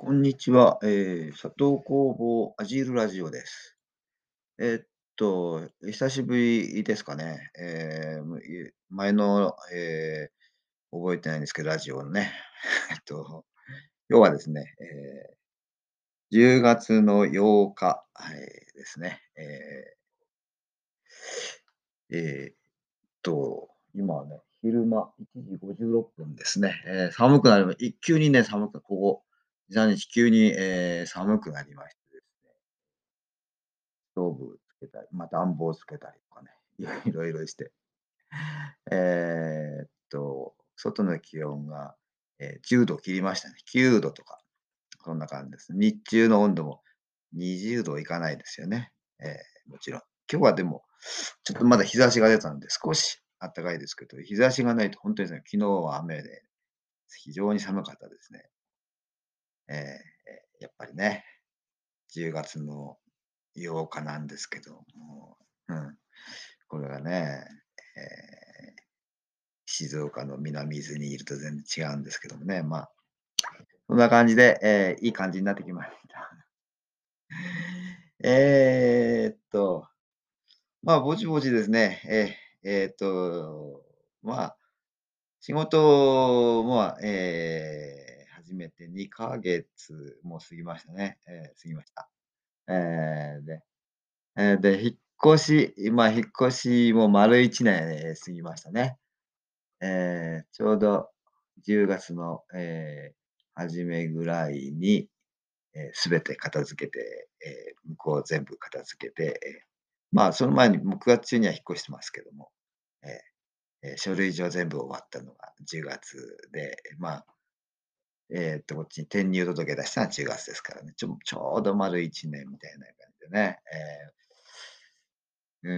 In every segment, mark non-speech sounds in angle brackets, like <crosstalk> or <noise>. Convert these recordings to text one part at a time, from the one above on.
こんにちは。えー、佐藤工房アジールラジオです。えーっと、久しぶりですかね。えー、前の、えー、覚えてないんですけど、ラジオのね。<laughs> えっと、今日はですね、えー、10月の8日、はい、ですね。えー、えーっと、今はね、昼間1時56分ですね。えー、寒くなりま一急にね、寒く、ここ、2、3日急に、えー寒くなりましてですね、ストーブつけたり、まあ、暖房つけたりとかね、いろいろして、えーっと、外の気温が、えー10度切りましたね。9度とか、そんな感じです。日中の温度も20度いかないですよね。えーもちろん。今日はでも、ちょっとまだ日差しが出たんで、少し暖かいですけど、日差しがないと本当にね、昨日は雨で非常に寒かったですね。えー、やっぱりね、10月の8日なんですけども、うん、これがね、えー、静岡の南伊豆にいると全然違うんですけどもね、まあ、そんな感じで、えー、いい感じになってきました。<laughs> えっと、まあ、ぼちぼちですね、えー、えーっと、まあ、仕事も、えー、始めて2ヶ月も過ぎましたね。えー、過ぎました。えー、で、えー、で、引っ越し、今、引っ越しも丸1年過ぎましたね。えー、ちょうど10月の、えー、初めぐらいに、えー、て片付けて、えー、向こう全部片付けて、えー、まあ、その前に、もう9月中には引っ越してますけども、えーえー、書類上全部終わったのが10月で、まあ、えーっと、こっちに転入届出したのは10月ですからね、ちょちょうど丸1年みたいな感じでね、えー、う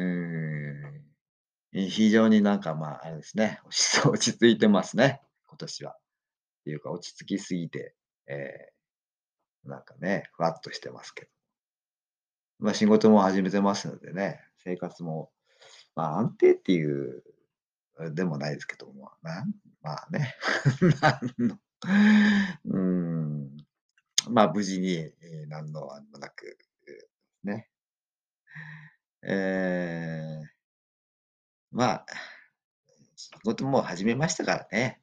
ーん、非常になんかまあ、あれですね、落ち着いてますね、今年は。っていうか、落ち着きすぎて、えー、なんかね、ふわっとしてますけど。まあ、仕事も始めてますのでね、生活も、まあ、安定っていうでもないですけども、なんまあね、<laughs> なんの、うん、まあ無事に、えー、何のあもなく、ね。えー、まあ、仕事も始めましたからね。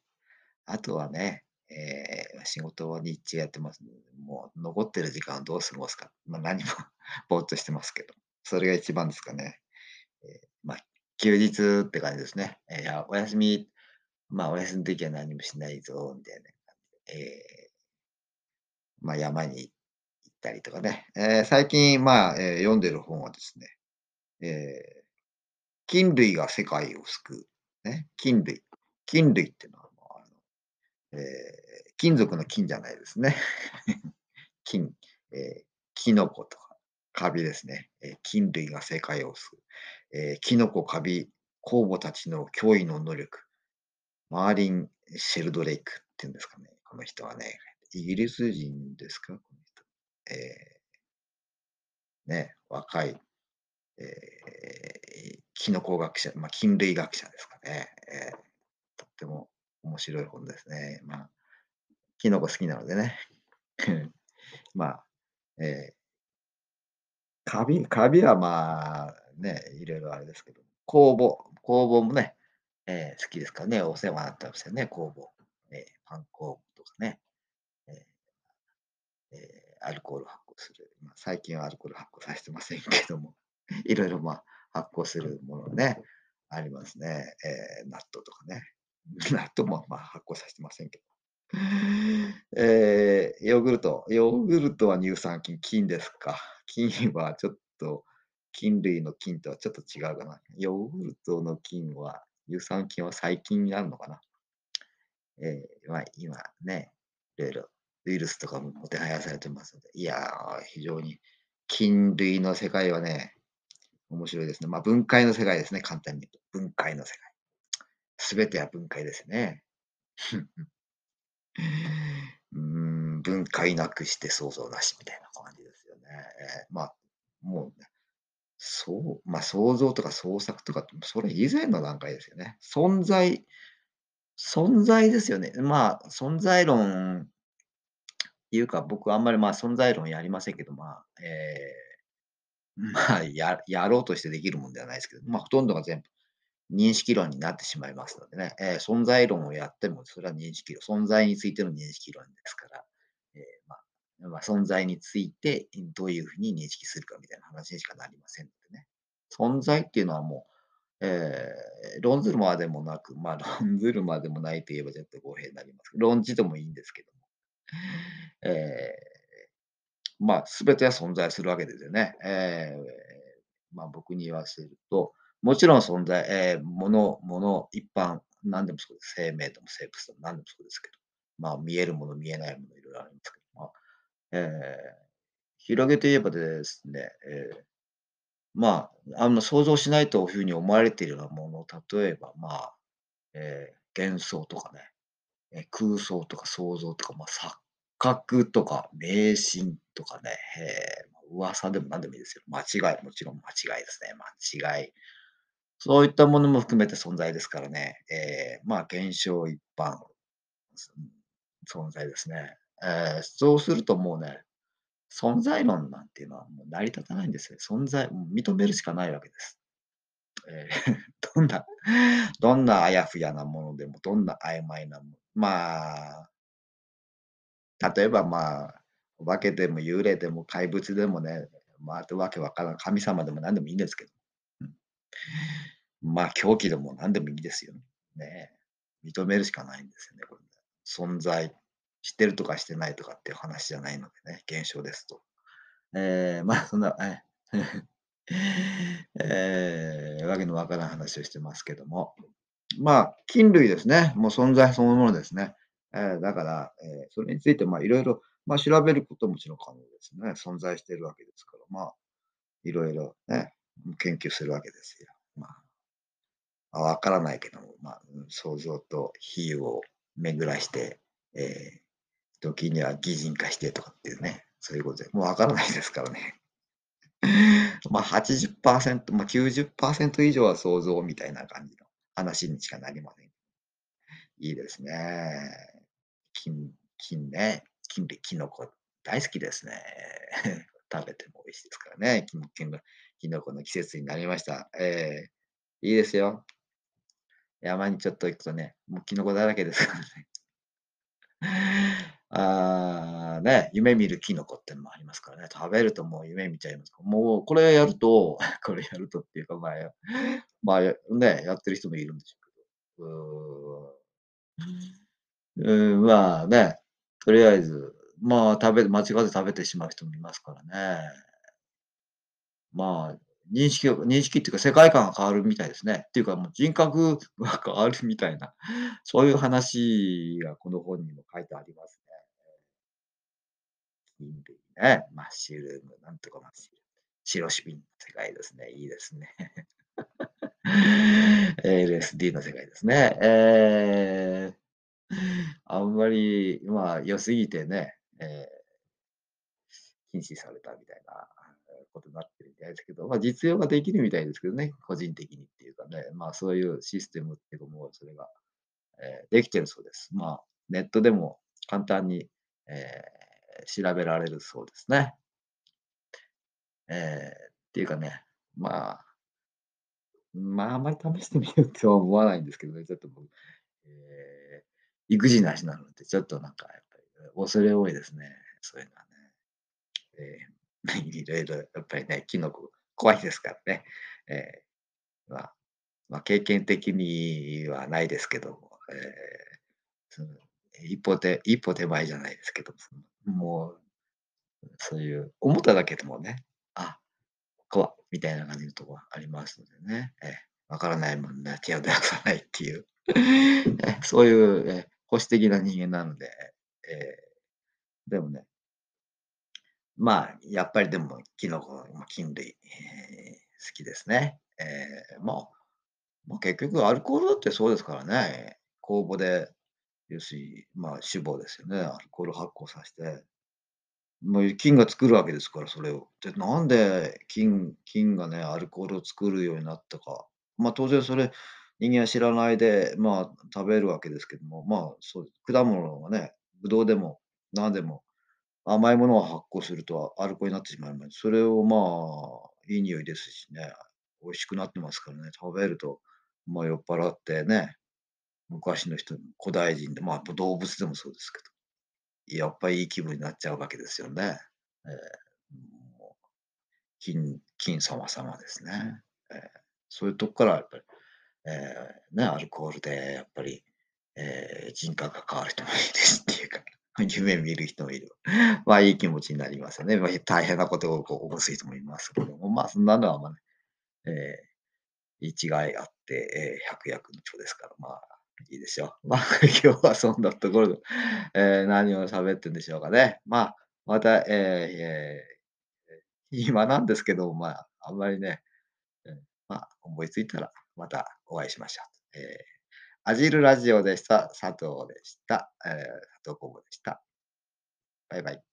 あとはね、えー、仕事を日中やってますので、もう残ってる時間をどう過ごすか、まあ、何も <laughs> ぼーっとしてますけど、それが一番ですかね。えー、まあ休日って感じですね。え、いや、お休み、まあ、お休みの時は何もしないぞみたいな、えー、まあ、山に行ったりとかね。えー、最近、まあ、えー、読んでる本はですね、え、菌類が世界を救う。ね、菌類。菌類っていうのは、もうあの、え、金属の金じゃないですね。<laughs> 菌、え、キノコとか、カビですね。え、菌類が世界を救う。え、キノコ、カビ、酵母たちの驚異の能力。マーリン・シェルドレイクっていうんですかね。この人はね、イギリス人ですか？この人。えー、ね、若い、えー、キノコ学者、まあ、菌類学者ですかね。えー、とっても面白い本ですね。まあ、キノコ好きなのでね。<laughs> まあ、えー、カビ、カビはまあ、ね、いろいろあれですけど、工房工房もね、えー好きですからね、お世話になってましたよね、工房。えーパン工房かね、えーえーアルコール発酵する。まあ、最近はアルコール発酵させてませんけども、<laughs> いろいろまあ発酵するものね、ありますね。えー納豆とかね。<laughs> 納豆もまあ発酵させてませんけど。<laughs> えーヨーグルト。ヨーグルトは乳酸菌、菌ですか？菌はちょっと菌類の菌とはちょっと違うかな。ヨーグルトの菌は、乳酸菌は細菌になるのかな？えー、まあ、今ね、いろいろウイルスとかももてはやされてますので、いやー、非常に菌類の世界はね、面白いですね。まあ、分解の世界ですね、簡単に言うと。分解の世界。すべては分解ですね。<laughs> うん、分解なくして想像なしみたいな感じですよね。えー、まあ、もうね、そう、まあ、想像とか創作とか、それ以前の段階ですよね。存在存在ですよね。まあ、存在論ていうか、僕あんまり、まあ、存在論やりませんけど、まあ、ええ、<laughs> まあ、ややろうとしてできるもんではないですけど、まあ、ほとんどが全部認識論になってしまいますのでね。ええ、存在論をやっても、それは認識論存在についての認識論ですから、ええ、まあ、ま、存在について、どういう風に認識するかみたいな話にしかなりませんのでね。存在っていうのはもう、ええ、論ずるまでもなく、まあ、論ずるまでもないと言えばちょっと語弊になります。論じてもいいんですけども。ええ、まあ、全ては存在するわけですよね。ええ、まあ、僕に言わせると、もちろん存在ええ、ものもの一般、なんでもそうです。生命でも生物でも何でもそうですけど、まあ、見えるもの、見えないもの、色々あるんですけども、ええ、広げて言えばですね、ええ、まあ、あんま想像しないと風に思われているようなもの、例えば、まあ、ええ、幻想とかね、え、空想とか想像とか、ま、錯覚とか迷信とかね、へえ、噂でも何でもいいですよ。間違いもちろん間違いですね。間違い。そういったものも含めて存在ですからね。ええ、まあ、現象一般、存在ですね。ええ、そうするともうね、存在論なんていうのはもう成り立たないんですよ。存在認めるしかないわけです。ええ、<laughs> どんなどんなあやふやなものでも、どんな曖昧なものまあ例えば、まあ、お化けでも幽霊でも怪物でもね、ま、あとわけわからん神様でも何でもいいんですけど。うん。まあ、狂気でも何でもいいですよ。ね。認めるしかないんですよね、これね。存在してるとかしてないとかっていう話じゃないのでね、現象ですと。ええ、まあ、そんな、え <laughs> ええ、わけのわからん話をしてますけども。まあ、菌類ですね。もう存在そのものですね。ええ、だから、ええ、それについて、ま、色々、まあ、調べることもちろん可能ですね。存在しているわけですから、まあ、色々ね、うん、研究するわけですよ。まあ。わからないけども、ま、うん、想像と比喩を巡らして、ええ、時には擬人化してとかっていうね、そういうことで、もうわからないですからね。<laughs> まあ、80%、ま、90%以上は想像みたいな感じの話にしかなりません。いいですね。菌菌ね、菌類、キノコ大好きですね。<laughs> 食べても美味しいですからね。きんきんのキノコの季節になりました。ええ、いいですよ。山にちょっと行くとね、もうキノコだらけですからね。ああ、ね、夢見るキノコってのもありますからね。食べるともう夢見ちゃいますかもうこれやると <laughs> これやるとっていうか、まあ、やまあ、やね、やってる人もいるんでしょうけど。うーん。まあ、ね、とりあえず、まあ、食べ間違って食べてしまう人もいますからね。まあ、認識を認識っていうか世界観が変わるみたいですね。っていうかもう人格が変わるみたいな、そういう話がこの本にも書いてありますね。菌類ね、マッシュルーム、なんとかマッシュルーム。シロシビンの世界ですね。いいですね。<laughs> LSD の世界ですね。ええ。あんまり、まあ、良すぎてね、ええ禁止されたみたいな、ことになってるみたいですけど、まあ、実用ができるみたいですけどね、個人的にっていうかね、まあ、そういうシステムっていうか、もうそれが、ええ、できてるそうです。まあ、ネットでも簡単に、ええ、調べられるそうですね。ええ、っていうかね、まあまあ、あまり試してみようとは思わないんですけどね、ちょっともう、ええ、意気地なしなので、ちょっとなんかやっぱり、恐れ多いですね、そういうのはね。ええ、<laughs> 色々やっぱりね、キノコ怖いですからね。ええ、まあ、まあ、経験的にはないですけども、ええ、その、一歩て一歩手前じゃないですけど、その、もう、そういう思っただけでもね、あ、怖みたいな感じのとこはありますのでね。え、わからないもんね、手を出さないっていう。<laughs> そういう、え、保守的な人間なので、ええ、でもねまあ、やっぱりでも、キノコ、菌類、ええ、好きですね。ええ、まま、結局アルコールだってそうですからね。酵母で、要するに、まあ、脂肪ですよね。アルコール発酵さして。ま、い菌が作るわけですから、それを。で、なんで菌菌がね、アルコールを作るようになったか。まあ、当然それ、人間は知らないで、まあ、食べるわけですけども、まあ、そう果物はね、ブドウでもなんでも甘いものを発酵するとアルコールになってしまいます。それをまあ、いい匂いですしね、美味しくなってますからね、食べると、まあ、酔っ払ってね、昔の人、古代人で、まあ、動物でもそうですけど、やっぱりいい気分になっちゃうわけですよね。ええ、もう、金金様様ですね。ええ、そういうとこからやっぱり、ええ、ね、アルコールでやっぱり、ええ、人格が変わる人もいるしっていうか、<laughs> 夢見る人もいる。まあ、いい気持ちになりますよね。まあ、大変なことを起こす人もいますけども、まあ、そんなのは、まあ、ね、ええ、一概あって、ええ、百薬の長ですから、まあ、いいでしょう。まあ、<laughs> 今日はそんなところで、ええ、何を喋ってんでしょうかね。まあ、また、ええええ、暇なんですけど、まあ、あんまりね、うん、まあ、思いついたらまたお会いしましょう。ええ、アジルラジオでした。佐藤でした。ええ、佐藤コムでした。バイバイ。